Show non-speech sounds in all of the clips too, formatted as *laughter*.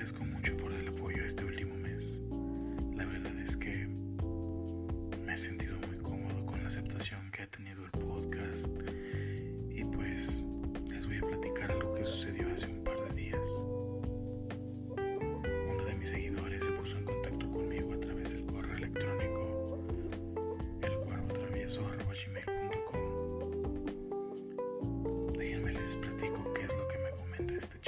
agradezco mucho por el apoyo este último mes. La verdad es que me he sentido muy cómodo con la aceptación que ha tenido el podcast y pues les voy a platicar algo que sucedió hace un par de días. Uno de mis seguidores se puso en contacto conmigo a través del correo electrónico elcuervotravieso.com Déjenme les platico qué es lo que me comenta este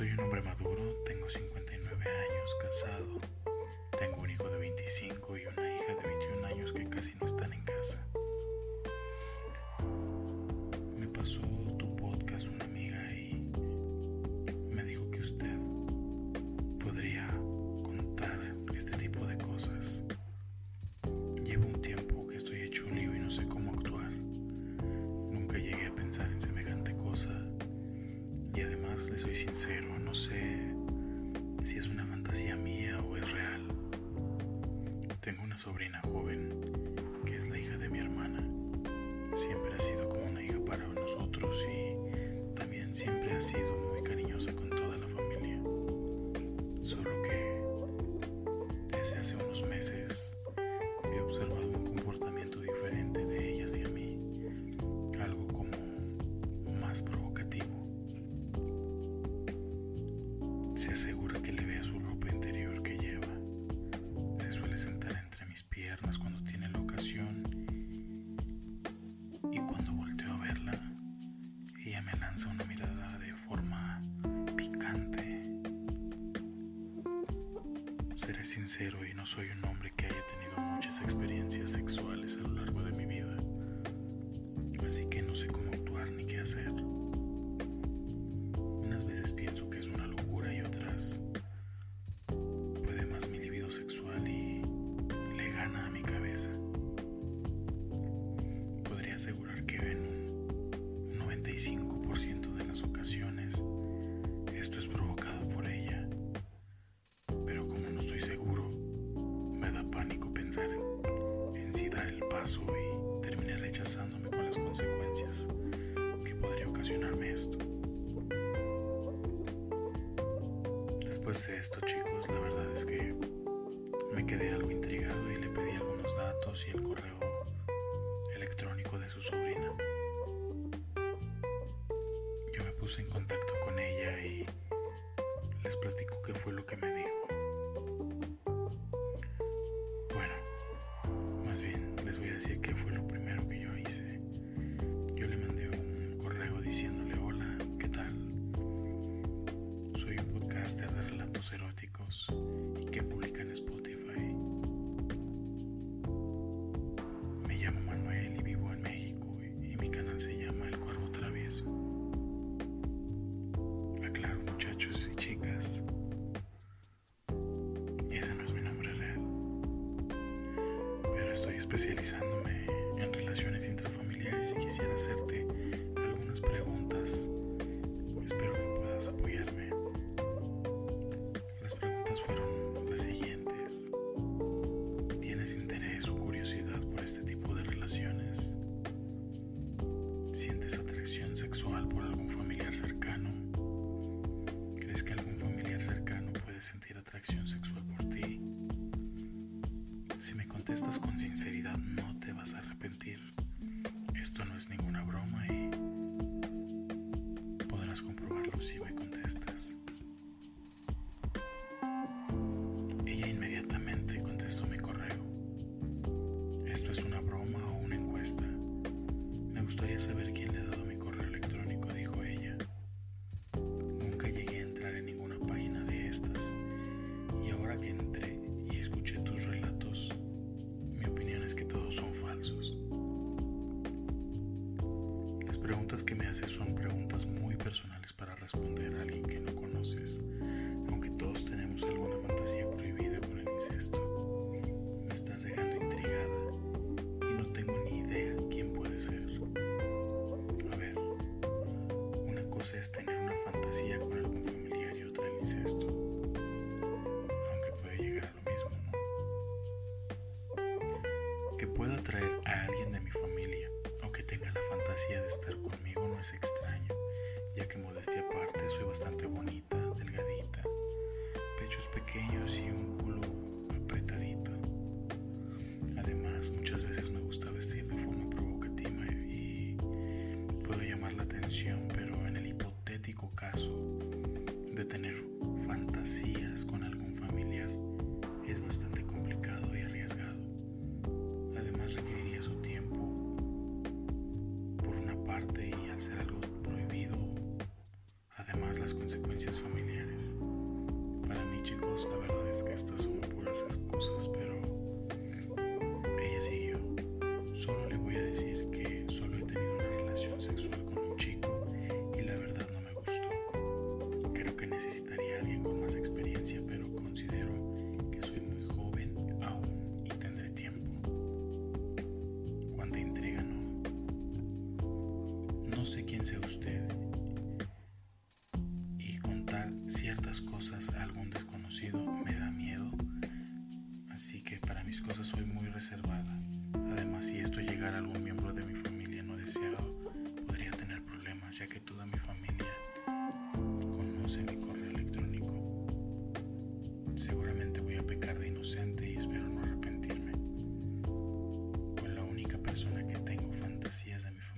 Soy un hombre maduro, tengo 59 años, casado, tengo un hijo de 25 y una hija de 21 años que casi no están en casa. Me pasó le soy sincero, no sé si es una fantasía mía o es real. Tengo una sobrina joven que es la hija de mi hermana. Siempre ha sido como una hija para nosotros y también siempre ha sido muy cariñosa con toda la familia. Solo que desde hace unos meses he observado un comportamiento diferente piernas cuando tiene la ocasión y cuando volteo a verla, ella me lanza una mirada de forma picante. Seré sincero y no soy un hombre que haya tenido muchas experiencias sexuales a lo largo de mi vida, así que no sé cómo actuar ni qué hacer. Paso y terminé rechazándome con las consecuencias que podría ocasionarme esto. Después de esto, chicos, la verdad es que me quedé algo intrigado y le pedí algunos datos y el correo electrónico de su sobrina. Yo me puse en contacto con ella y les platico qué fue lo que me dijo. Bien les voy a decir qué fue lo primero que yo hice. Yo le mandé un correo diciéndole hola, ¿qué tal? Soy un podcaster de relatos eróticos y que publica en Spotify. Me llamo Manuel y vivo en México y mi canal se llama El Cuervo Travieso. Estoy especializándome en relaciones intrafamiliares y quisiera hacerte algunas preguntas. Espero que puedas apoyarme. Las preguntas fueron las siguientes. ¿Tienes interés o curiosidad por este tipo de relaciones? ¿Sientes atracción sexual por algún familiar cercano? ¿Crees que algún familiar cercano puede sentir atracción sexual por ti? Si me contestas con sinceridad no te vas a arrepentir. Esto no es ninguna broma y que todos son falsos. Las preguntas que me haces son preguntas muy personales para responder a alguien que no conoces, aunque todos tenemos alguna fantasía prohibida con el incesto. Me estás dejando intrigada y no tengo ni idea quién puede ser. A ver, cosa es tener una fantasía con algún familiar y otra el incesto. Que pueda atraer a alguien de mi familia o que tenga la fantasía de estar conmigo no es extraño, ya que modestia aparte soy bastante bonita, delgadita, pechos pequeños y un culo apretadito. Además, muchas veces me gusta vestir de forma provocativa y puedo llamar la atención, pero en el hipotético caso de tener fantasías con algún familiar es bastante ser algo prohibido, además las consecuencias familiares. Para mí chicos, la verdad es que estas son puras excusas, pero ella siguió. Solo le voy a decir que solo he tenido una relación sexual sé quién sea usted y contar ciertas cosas a algún desconocido me da miedo, así que para mis cosas soy muy reservada. Además, si esto llegara a algún miembro de mi familia no deseado, podría tener problemas, ya que toda mi familia conoce mi correo electrónico. Seguramente voy a pecar de inocente y espero no arrepentirme. Pues la única persona que tengo fantasías de mi familia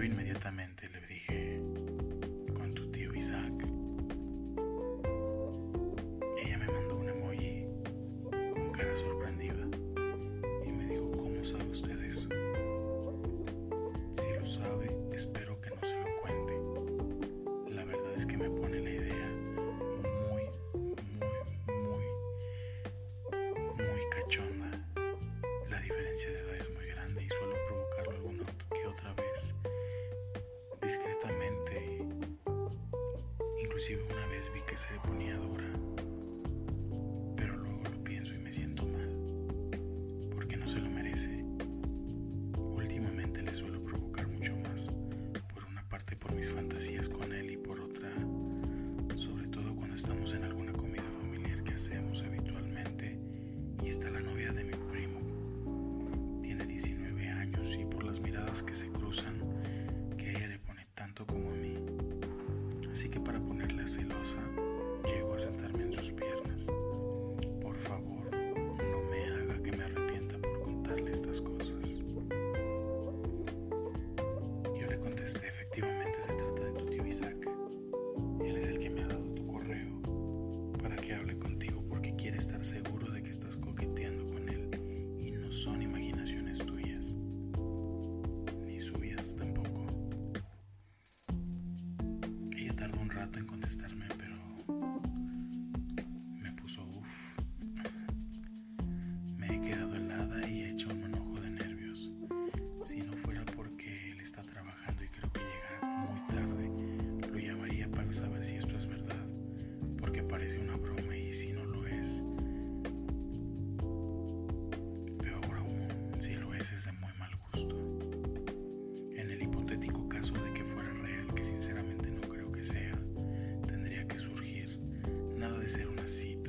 Yo inmediatamente le dije, con tu tío Isaac. Ella me mandó un emoji con cara sorprendida y me dijo, ¿cómo sabe usted eso? Si lo sabe, espero que no se lo cuente. La verdad es que me pone la idea muy, muy, muy, muy cachonda. Se le ponía dura, pero luego lo pienso y me siento mal, porque no se lo merece. Últimamente le suelo provocar mucho más, por una parte por mis fantasías con él y por otra, sobre todo cuando estamos en alguna comida familiar que hacemos habitualmente y está la novia de mi primo. Tiene 19 años y por las miradas que se cruzan, que ella le pone tanto como a mí. Así que para ponerla celosa, sentarme en sus piernas. Por favor, no me haga que me arrepienta por contarle estas cosas. Para saber si esto es verdad, porque parece una broma y si no lo es, peor aún, si lo es es de muy mal gusto. En el hipotético caso de que fuera real, que sinceramente no creo que sea, tendría que surgir nada de ser una cita,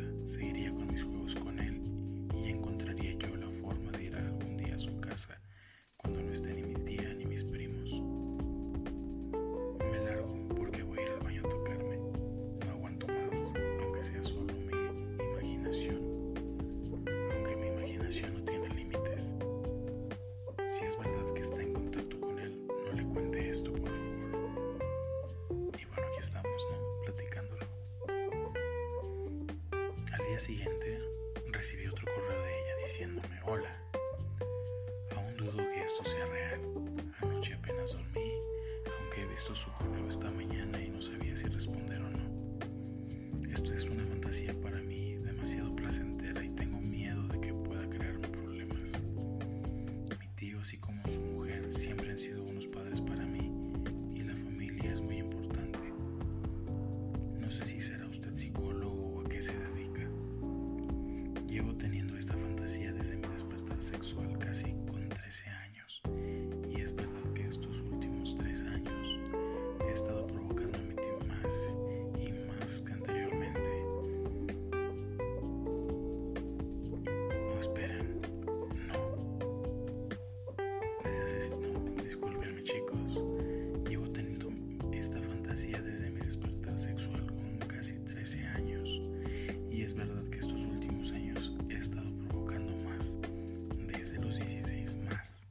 siguiente recibí otro correo de ella diciéndome, hola, aún dudo que esto sea real. Anoche apenas dormí, aunque he visto su correo esta mañana y no sabía si responder o no. Esto es una fantasía para mí demasiado placentera y tengo miedo de que pueda crearme problemas. Mi tío, así como su mujer, siempre Desde. No, discúlpenme chicos. Llevo teniendo esta fantasía desde mi despertar sexual con casi 13 años. Y es verdad que estos últimos años he estado provocando más, desde los 16 más.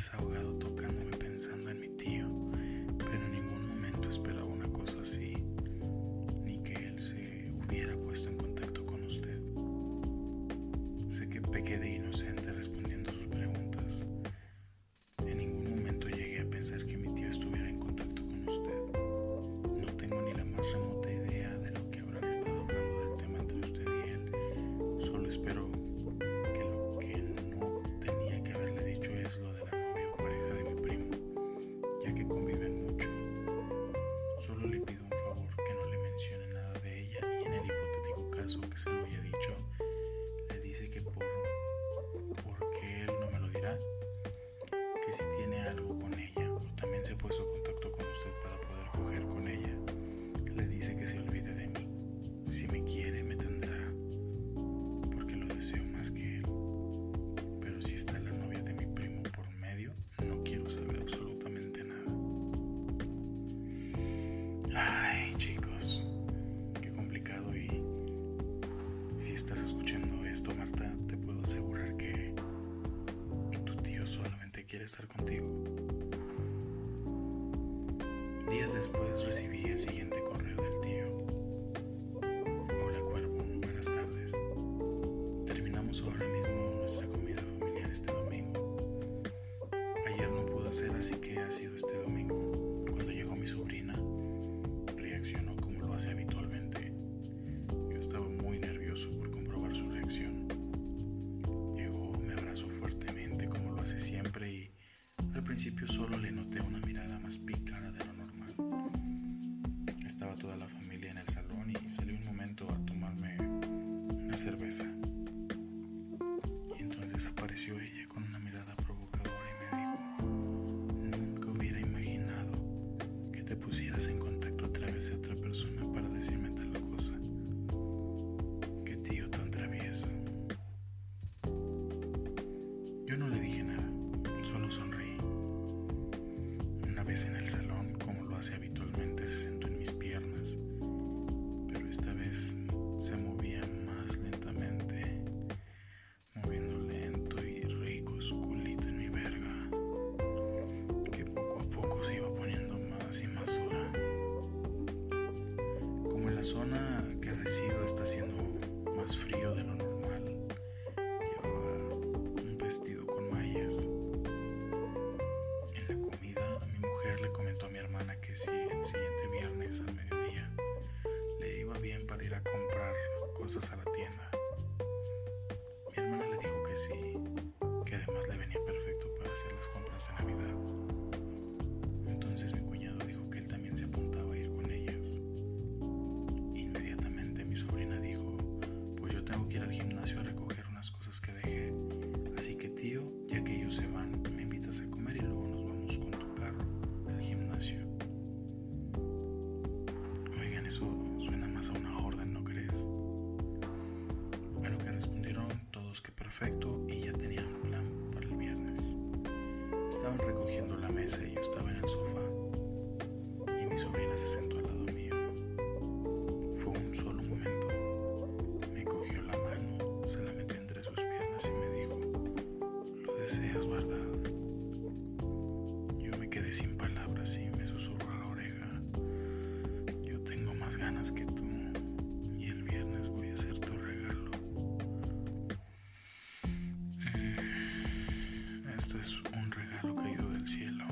Desahogado tocándome pensando en mi tío, pero en ningún momento esperaba una cosa así, ni que él se hubiera puesto en contacto con usted. Sé que pequé de inocente respondiendo estar contigo. Días después recibí el siguiente correo del tío. Hola Cuervo, buenas tardes. Terminamos ahora mismo nuestra comida familiar este domingo. Ayer no pudo ser, así que ha sido este domingo. Cuando llegó mi sobrina, reaccionó como lo hace habitualmente. Yo estaba muy nervioso por comprobar su reacción. Llegó, me abrazó fuertemente como lo hace siempre al principio solo le noté una mirada más pícara de lo normal. Estaba toda la familia en el salón y salí un momento a tomarme una cerveza. Y entonces apareció ella con una mirada provocadora y me dijo, nunca hubiera imaginado que te pusieras en contacto a través de otra persona para decirme tal cosa. Qué tío tan travieso. Yo no le dije nada, vez en el salón, como lo hace habitualmente, se sentó en mis piernas, pero esta vez se movía más lentamente, moviendo lento y rico su culito en mi verga, que poco a poco se iba poniendo más y más dura. Como en la zona que resido está haciendo más frío de lo normal, cosas a la tienda. Mi hermana le dijo que sí, que además le venía perfecto para hacer las compras de Navidad. Entonces mi cuñado dijo que él también se apuntaba a ir con ellas. Inmediatamente mi sobrina dijo, pues yo tengo que ir al gimnasio a recoger unas cosas que dejé. Así que tío, ya que ellos se van, me invitas a comer y luego nos vamos con tu carro al gimnasio. Oigan, eso suena más a una orden, ¿no crees? Que perfecto y ya tenían un plan para el viernes. Estaban recogiendo la mesa y yo estaba en el sofá. Y mi sobrina se sentó al lado mío. Fue un solo momento. Me cogió la mano, se la metió entre sus piernas y me dijo, lo deseas, ¿verdad? Yo me quedé sin palabras y me susurró a la oreja, yo tengo más ganas que tú esto es un regalo caído del cielo.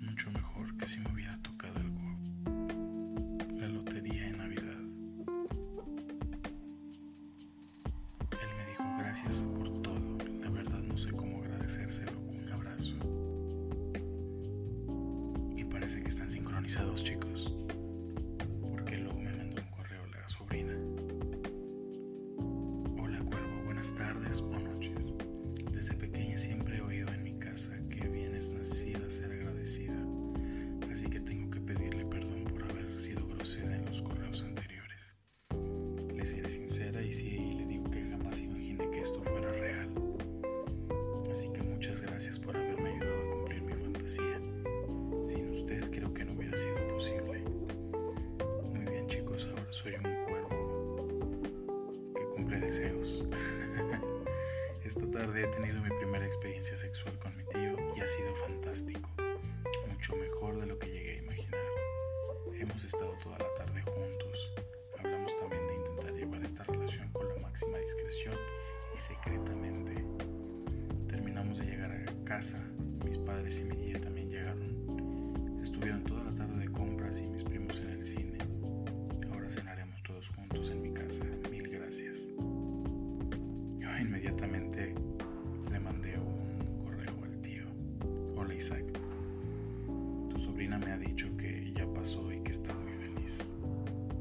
Mucho mejor que si me hubiera tocado algo. La lotería en Navidad. Él me dijo gracias por todo. La verdad no sé cómo agradecérselo. Un abrazo. Y parece que están sincronizados chicos. Porque luego me mandó un correo la sobrina. Hola cuervo, buenas tardes o noches. Desde pequeña siempre he oído en mi casa que vienes nacida a ser agradecida, así que tengo que pedirle perdón por haber sido grosera en los correos anteriores. Le seré sincera y sí le digo que jamás imaginé que esto fuera real. Así que muchas gracias por haberme ayudado a cumplir mi fantasía. Sin usted creo que no hubiera sido posible. Muy bien chicos, ahora soy un cuervo que cumple deseos. *laughs* Esta tarde he tenido mi primera experiencia sexual con mi tío y ha sido fantástico, mucho mejor de lo que llegué a imaginar. Hemos estado toda la tarde juntos, hablamos también de intentar llevar esta relación con la máxima discreción y secretamente. Terminamos de llegar a casa, mis padres y mi tía también llegaron. Estuvieron toda la tarde de compras y mis primos en el cine. Ahora cenaremos todos juntos en mi casa. Inmediatamente le mandé un correo al tío. Hola Isaac, tu sobrina me ha dicho que ya pasó y que está muy feliz.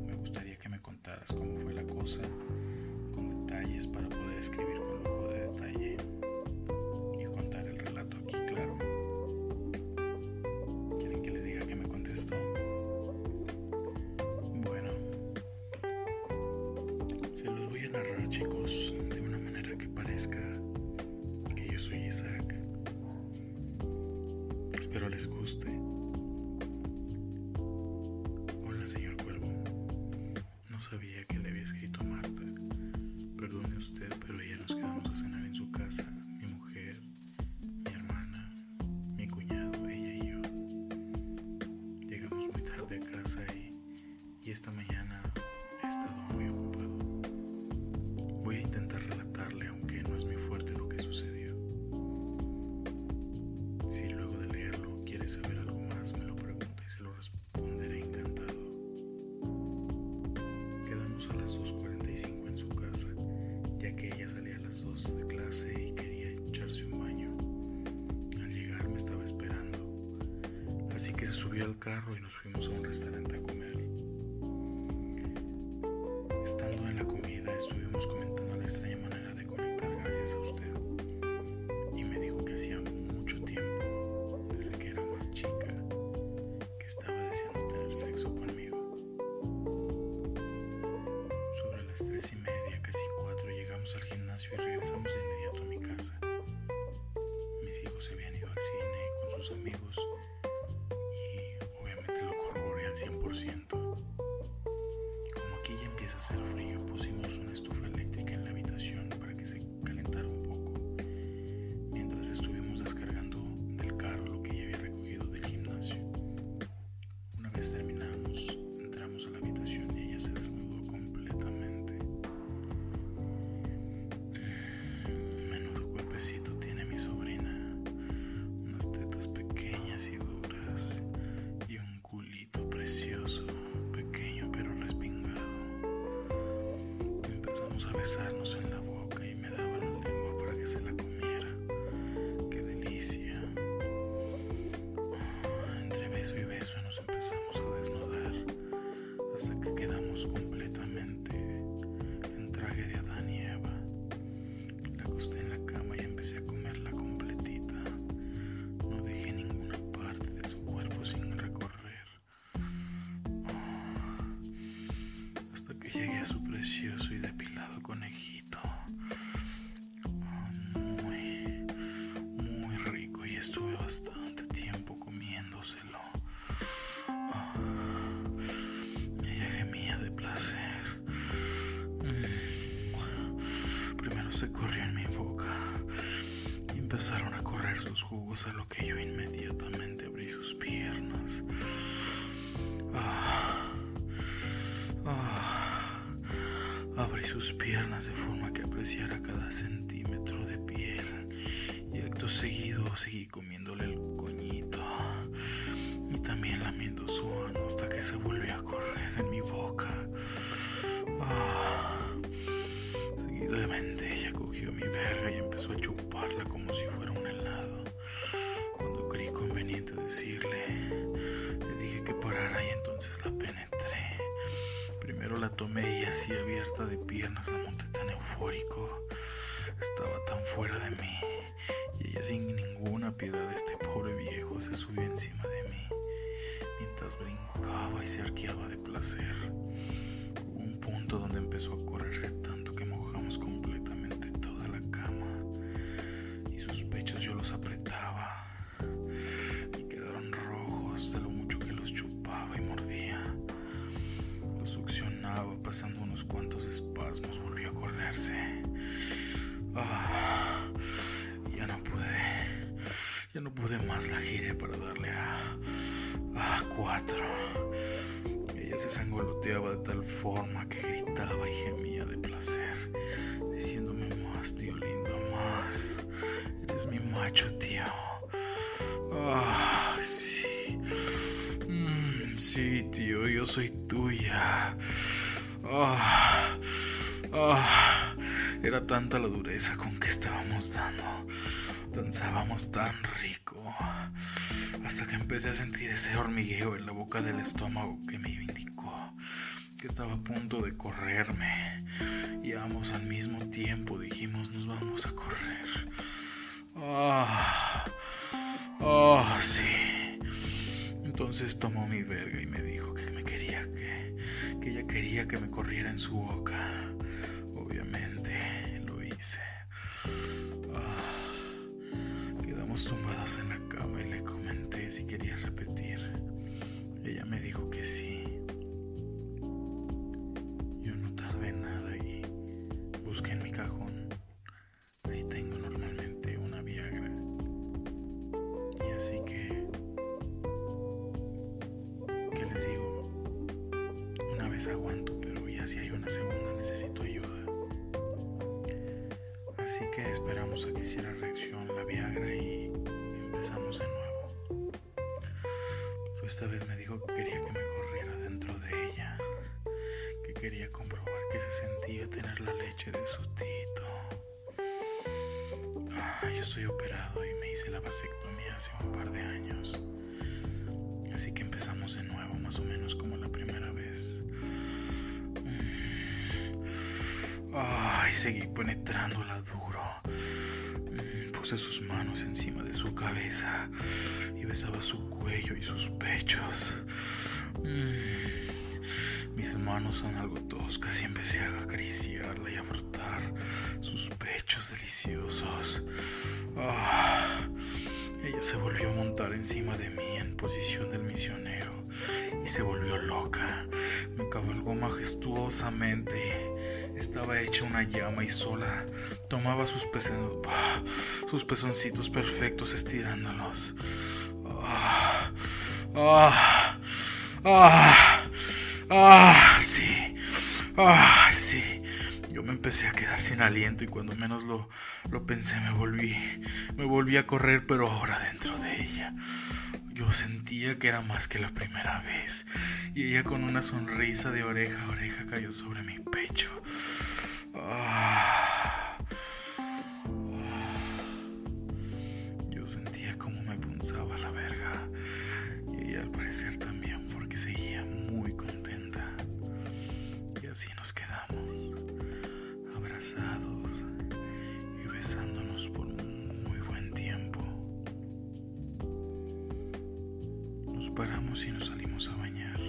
Me gustaría que me contaras cómo fue la cosa, con detalles para poder escribir con lujo de detalle y contar el relato aquí, claro. ¿Quieren que les diga que me contestó? Bueno, se los voy a narrar chicos que yo soy Isaac. Espero les guste. Hola, señor Cuervo. No sabía que le había escrito a Marta. Perdone usted, pero ella nos quedamos a cenar en su casa. Mi mujer, mi hermana, mi cuñado, ella y yo. Llegamos muy tarde a casa y, y esta mañana he estado A las 2.45 en su casa, ya que ella salía a las 2 de clase y quería echarse un baño. Al llegar me estaba esperando, así que se subió al carro y nos fuimos a un restaurante a comer. Estando en la comida estuvimos comentando la extraña manera de conectar gracias a usted y me dijo que hacía las tres y media, casi cuatro, llegamos al gimnasio y regresamos de inmediato a mi casa. Mis hijos se habían ido al cine con sus amigos y obviamente lo corroboré al 100%. Como aquí ya empieza a hacer frío, pusimos besarnos en la boca y me daba la lengua para que se la comiera. Qué delicia beso y beso nos empezamos a desnudar hasta que quedamos completamente en traje de Adán y Eva. La acosté en la cama y empecé a comerla completita. No dejé ninguna parte de su cuerpo sin recorrer. hasta que llegué a su precioso y depilado conejito. muy, muy rico y estuve bastante tiempo comiéndoselo. Primero se corrió en mi boca y empezaron a correr sus jugos a lo que yo inmediatamente abrí sus piernas. Ah, abrí sus piernas de forma que apreciara cada centímetro de piel y acto seguido seguí comiéndole el coñito y también lamiendo su ano hasta que se volvió a correr en mi boca. Ah, seguidamente ella cogió mi verga y empezó a chuparla como si fuera un helado. Cuando creí conveniente decirle, le dije que parara y entonces la penetré. La tomé y así abierta de piernas la monté tan eufórico. Estaba tan fuera de mí y ella sin ninguna piedad, este pobre viejo, se subió encima de mí mientras brincaba y se arqueaba de placer. Hubo un punto donde empezó a correrse tanto que mojamos completamente toda la cama y sus pechos yo los apretaba y quedaron rojos de lo mucho que los chupaba y mordía. Los succionaba pasando unos cuantos espasmos, volvió a correrse. Ah, ya no pude, ya no pude más, la giré para darle a, a cuatro. Ella se sangoloteaba de tal forma que gritaba y gemía de placer, diciéndome más, tío lindo, más. Eres mi macho, tío. Ah, sí. Mm, sí, tío, yo soy tuya. Ah, ah. Era tanta la dureza con que estábamos dando. Danzábamos tan rico. Hasta que empecé a sentir ese hormigueo en la boca del estómago que me indicó que estaba a punto de correrme. Y ambos al mismo tiempo dijimos nos vamos a correr. Ah, ah, sí. Entonces tomó mi verga y me dijo que que, ella quería que me corriera en su boca. Obviamente lo hice. Ah, quedamos tumbados en la cama y le comenté si quería repetir. Ella me dijo que sí. Yo no tardé nada y busqué en mi cajón. Si hay una segunda necesito ayuda. Así que esperamos a que hiciera reacción la Viagra y empezamos de nuevo. Pero esta vez me dijo que quería que me corriera dentro de ella, que quería comprobar que se sentía tener la leche de su tito. Ah, yo estoy operado y me hice la vasectomía hace un par de años. Así que empezamos de nuevo, más o menos como la primera vez. Ay, seguí penetrándola duro. Mm, puse sus manos encima de su cabeza y besaba su cuello y sus pechos. Mm, mis manos son algo toscas y empecé a acariciarla y a frotar sus pechos deliciosos. Ah, ella se volvió a montar encima de mí en posición del misionero y se volvió loca. Me cabalgó majestuosamente. Estaba hecha una llama y sola tomaba sus, sus pezoncitos perfectos estirándolos. Ah, ah, ah, ah, sí, ah, sí. Yo me empecé a quedar sin aliento y cuando menos lo, lo pensé me volví, me volví a correr, pero ahora dentro de ella. Yo sentía que era más que la primera vez y ella con una sonrisa de oreja a oreja cayó sobre mi pecho. Yo sentía como me punzaba la verga y ella al parecer también porque seguía muy contenta. Y así nos quedamos, abrazados y besándonos por muy buen tiempo. Nos paramos y nos salimos a bañar.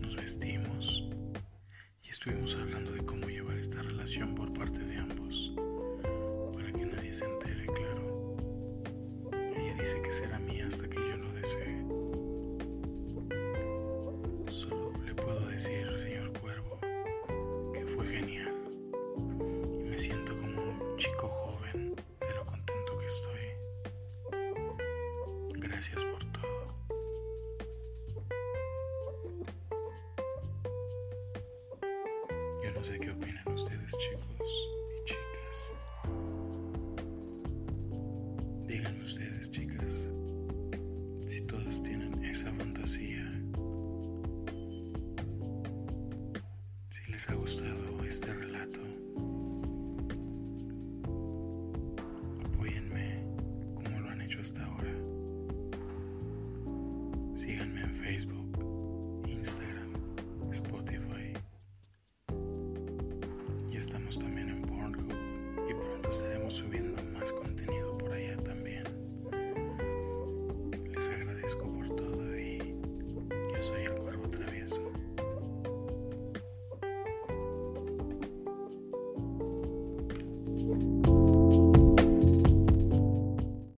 Nos vestimos y estuvimos hablando de cómo llevar esta relación por parte de ambos, para que nadie se entere, claro. Ella dice que será mía hasta que yo lo desee. Solo le puedo decir, señor No sé qué opinan ustedes, chicos y chicas. Díganme ustedes, chicas, si todas tienen esa fantasía. Si les ha gustado este relato.